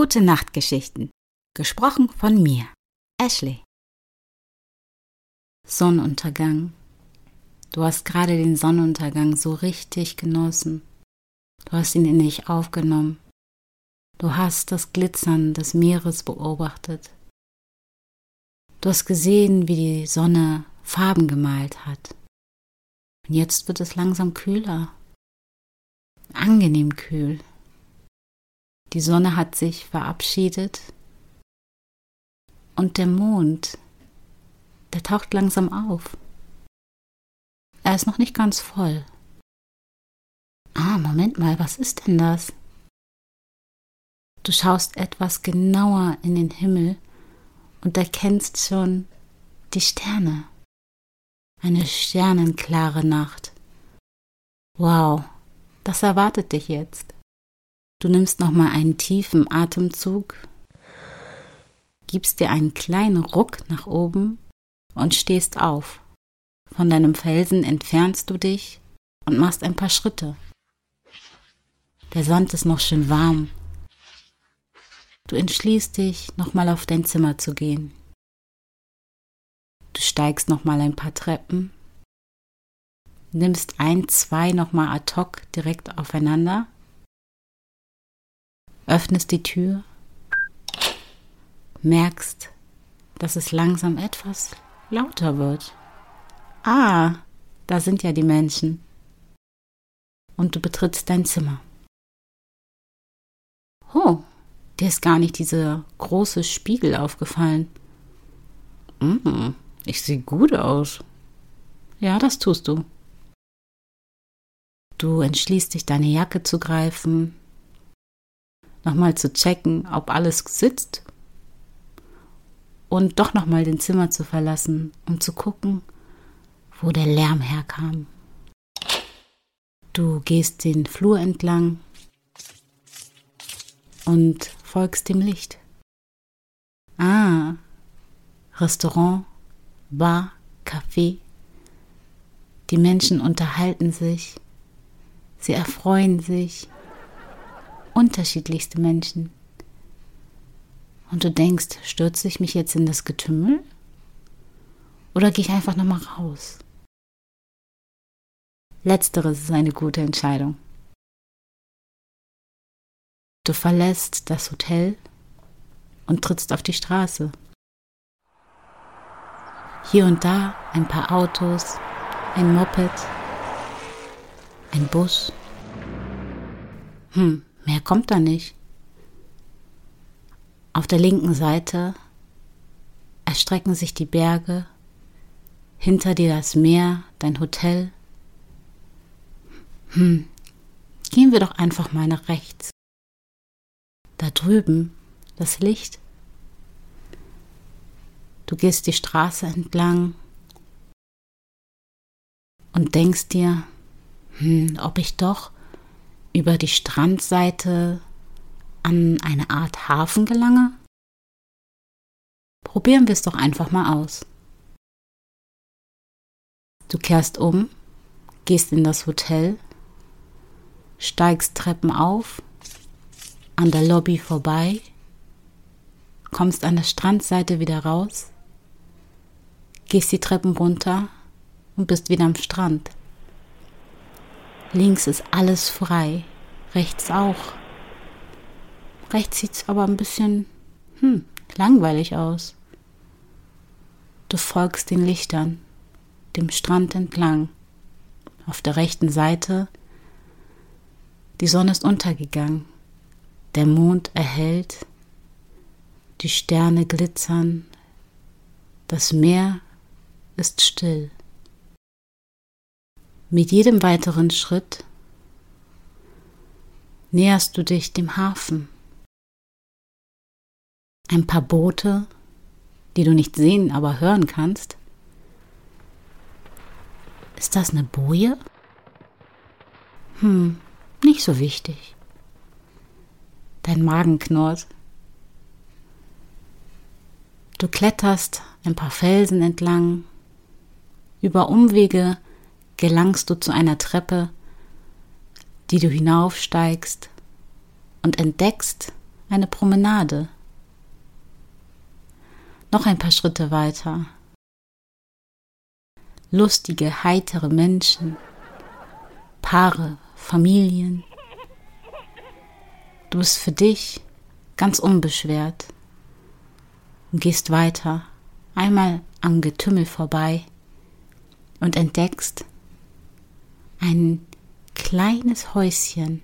Gute Nachtgeschichten. Gesprochen von mir, Ashley. Sonnenuntergang. Du hast gerade den Sonnenuntergang so richtig genossen. Du hast ihn in dich aufgenommen. Du hast das Glitzern des Meeres beobachtet. Du hast gesehen, wie die Sonne Farben gemalt hat. Und jetzt wird es langsam kühler. Angenehm kühl. Die Sonne hat sich verabschiedet. Und der Mond, der taucht langsam auf. Er ist noch nicht ganz voll. Ah, Moment mal, was ist denn das? Du schaust etwas genauer in den Himmel und erkennst schon die Sterne. Eine sternenklare Nacht. Wow, das erwartet dich jetzt. Du nimmst nochmal einen tiefen Atemzug, gibst dir einen kleinen Ruck nach oben und stehst auf. Von deinem Felsen entfernst du dich und machst ein paar Schritte. Der Sand ist noch schön warm Du entschließt dich, nochmal auf dein Zimmer zu gehen. Du steigst nochmal ein paar Treppen, nimmst ein, zwei nochmal ad hoc direkt aufeinander, öffnest die Tür, merkst, dass es langsam etwas lauter wird. Ah, da sind ja die Menschen. Und du betrittst dein Zimmer. Oh, dir ist gar nicht dieser große Spiegel aufgefallen. Mm, ich sehe gut aus. Ja, das tust du. Du entschließt dich, deine Jacke zu greifen, nochmal zu checken, ob alles sitzt und doch nochmal den Zimmer zu verlassen, um zu gucken, wo der Lärm herkam. Du gehst den Flur entlang und folgst dem Licht. Ah, Restaurant, Bar, Café. Die Menschen unterhalten sich, sie erfreuen sich. Unterschiedlichste Menschen. Und du denkst, stürze ich mich jetzt in das Getümmel? Oder gehe ich einfach nochmal raus? Letzteres ist eine gute Entscheidung. Du verlässt das Hotel und trittst auf die Straße. Hier und da ein paar Autos, ein Moped, ein Bus. Hm, mehr kommt da nicht. Auf der linken Seite erstrecken sich die Berge, hinter dir das Meer, dein Hotel. Hm, gehen wir doch einfach mal nach rechts. Da drüben das Licht. Du gehst die Straße entlang und denkst dir, hm, ob ich doch über die Strandseite an eine Art Hafen gelange? Probieren wir es doch einfach mal aus. Du kehrst um, gehst in das Hotel, steigst Treppen auf an der Lobby vorbei, kommst an der Strandseite wieder raus, gehst die Treppen runter und bist wieder am Strand. Links ist alles frei, rechts auch. Rechts sieht es aber ein bisschen hm, langweilig aus. Du folgst den Lichtern, dem Strand entlang. Auf der rechten Seite, die Sonne ist untergegangen. Der Mond erhellt, die Sterne glitzern, das Meer ist still. Mit jedem weiteren Schritt näherst du dich dem Hafen. Ein paar Boote, die du nicht sehen, aber hören kannst. Ist das eine Boje? Hm, nicht so wichtig. Dein Magen knurrt. Du kletterst ein paar Felsen entlang. Über Umwege gelangst du zu einer Treppe, die du hinaufsteigst und entdeckst eine Promenade. Noch ein paar Schritte weiter. Lustige, heitere Menschen, Paare, Familien. Du bist für dich ganz unbeschwert und gehst weiter, einmal am Getümmel vorbei und entdeckst ein kleines Häuschen.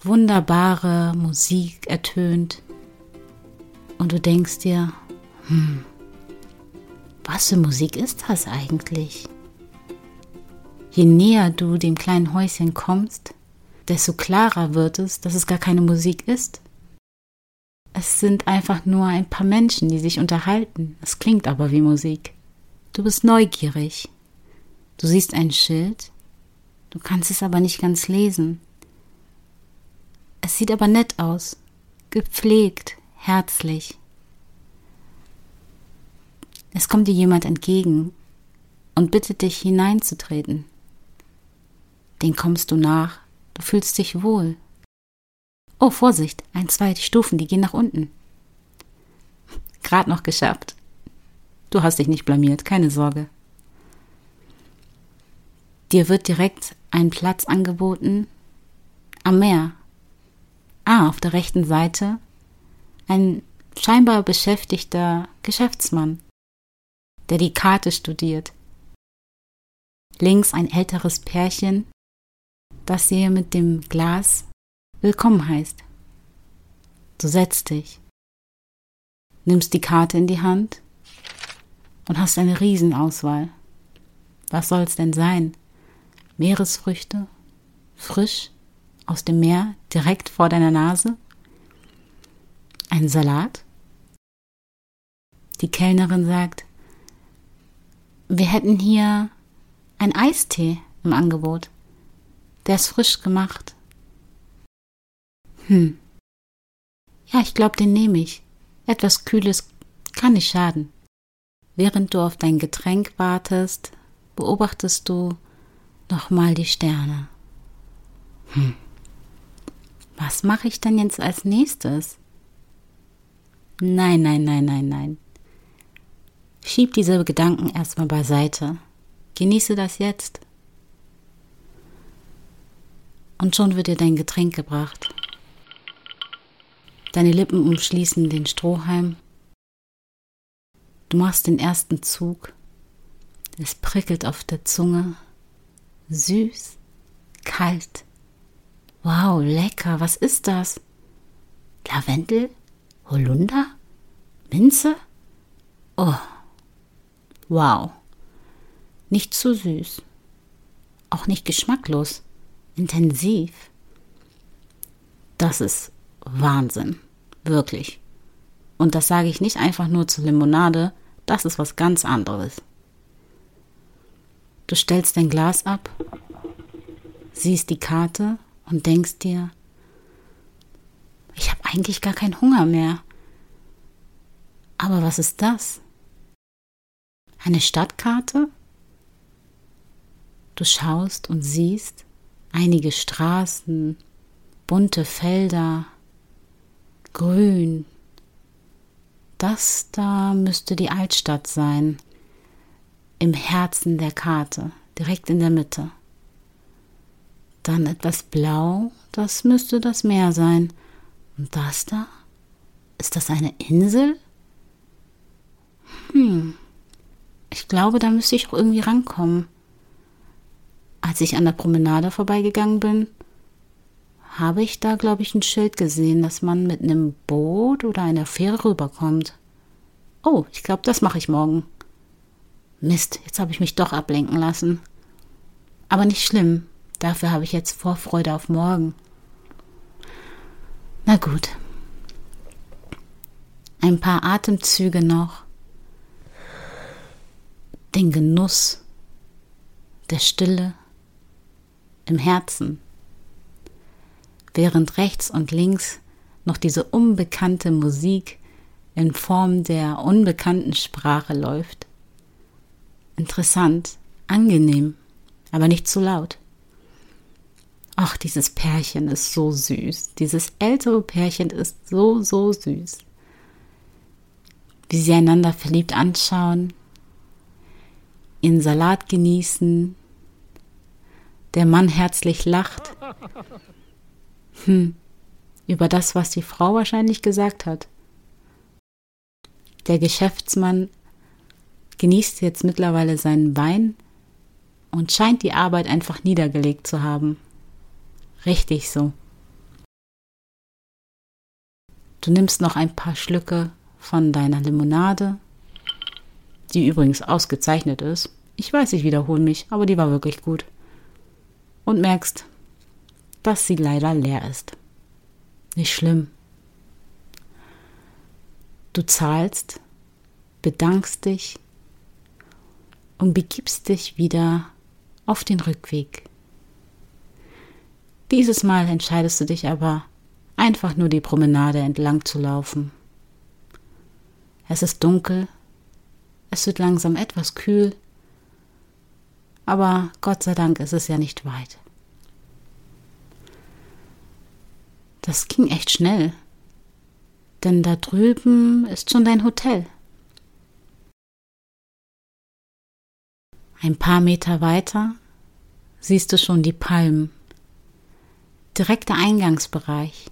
Wunderbare Musik ertönt und du denkst dir, hm, was für Musik ist das eigentlich? Je näher du dem kleinen Häuschen kommst, desto klarer wird es, dass es gar keine Musik ist. Es sind einfach nur ein paar Menschen, die sich unterhalten. Es klingt aber wie Musik. Du bist neugierig. Du siehst ein Schild, du kannst es aber nicht ganz lesen. Es sieht aber nett aus, gepflegt, herzlich. Es kommt dir jemand entgegen und bittet dich hineinzutreten. Den kommst du nach, du fühlst dich wohl. Oh, Vorsicht, ein, zwei Stufen, die gehen nach unten. Grad noch geschafft. Du hast dich nicht blamiert, keine Sorge. Dir wird direkt ein Platz angeboten am Meer. Ah, auf der rechten Seite ein scheinbar beschäftigter Geschäftsmann, der die Karte studiert. Links ein älteres Pärchen, das ihr mit dem Glas willkommen heißt. Du setzt dich, nimmst die Karte in die Hand und hast eine Riesenauswahl. Was soll's denn sein? Meeresfrüchte, frisch aus dem Meer, direkt vor deiner Nase? Ein Salat? Die Kellnerin sagt, wir hätten hier ein Eistee im Angebot. Der ist frisch gemacht. Hm. Ja, ich glaube, den nehme ich. Etwas Kühles kann nicht schaden. Während du auf dein Getränk wartest, beobachtest du nochmal die Sterne. Hm. Was mache ich dann jetzt als nächstes? Nein, nein, nein, nein, nein. Schieb diese Gedanken erstmal beiseite. Genieße das jetzt. Und schon wird dir dein Getränk gebracht. Deine Lippen umschließen den Strohhalm Du machst den ersten Zug. Es prickelt auf der Zunge. Süß, kalt. Wow, lecker. Was ist das? Lavendel? Holunder? Minze? Oh. Wow. Nicht zu süß. Auch nicht geschmacklos. Intensiv. Das ist Wahnsinn. Wirklich. Und das sage ich nicht einfach nur zur Limonade, das ist was ganz anderes. Du stellst dein Glas ab, siehst die Karte und denkst dir, ich habe eigentlich gar keinen Hunger mehr. Aber was ist das? Eine Stadtkarte? Du schaust und siehst einige Straßen, bunte Felder, grün, das da müsste die Altstadt sein. Im Herzen der Karte, direkt in der Mitte. Dann etwas blau, das müsste das Meer sein. Und das da? Ist das eine Insel? Hm. Ich glaube, da müsste ich auch irgendwie rankommen. Als ich an der Promenade vorbeigegangen bin, habe ich da, glaube ich, ein Schild gesehen, dass man mit einem Boot oder einer Fähre rüberkommt. Oh, ich glaube, das mache ich morgen. Mist, jetzt habe ich mich doch ablenken lassen. Aber nicht schlimm. Dafür habe ich jetzt Vorfreude auf morgen. Na gut. Ein paar Atemzüge noch. Den Genuss der Stille im Herzen, während rechts und links noch diese unbekannte Musik in Form der unbekannten Sprache läuft. Interessant, angenehm, aber nicht zu laut. Ach, dieses Pärchen ist so süß. Dieses ältere Pärchen ist so, so süß. Wie sie einander verliebt anschauen, ihren Salat genießen, der Mann herzlich lacht. Hm, über das, was die Frau wahrscheinlich gesagt hat. Der Geschäftsmann genießt jetzt mittlerweile seinen Wein und scheint die Arbeit einfach niedergelegt zu haben. Richtig so. Du nimmst noch ein paar Schlücke von deiner Limonade, die übrigens ausgezeichnet ist. Ich weiß, ich wiederhole mich, aber die war wirklich gut. Und merkst, dass sie leider leer ist. Nicht schlimm. Du zahlst, bedankst dich und begibst dich wieder auf den Rückweg. Dieses Mal entscheidest du dich aber, einfach nur die Promenade entlang zu laufen. Es ist dunkel, es wird langsam etwas kühl, aber Gott sei Dank ist es ja nicht weit. Das ging echt schnell, denn da drüben ist schon dein Hotel. Ein paar Meter weiter siehst du schon die Palmen direkter Eingangsbereich.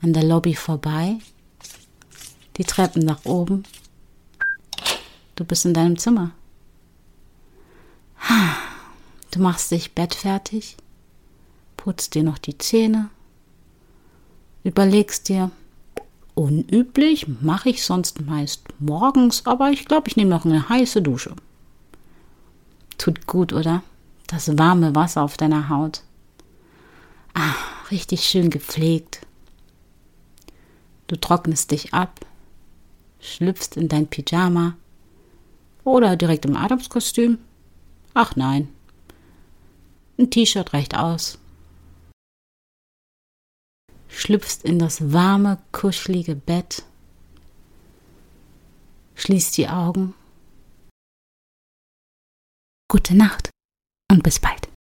An der Lobby vorbei. Die Treppen nach oben. Du bist in deinem Zimmer. Du machst dich bettfertig, putzt dir noch die Zähne, überlegst dir, unüblich mache ich sonst meist morgens, aber ich glaube, ich nehme noch eine heiße Dusche. Tut gut, oder? Das warme Wasser auf deiner Haut. Ah, richtig schön gepflegt. Du trocknest dich ab, schlüpfst in dein Pyjama oder direkt im Adamskostüm. Ach nein, ein T-Shirt reicht aus. Schlüpfst in das warme, kuschelige Bett, schließt die Augen. Gute Nacht und bis bald.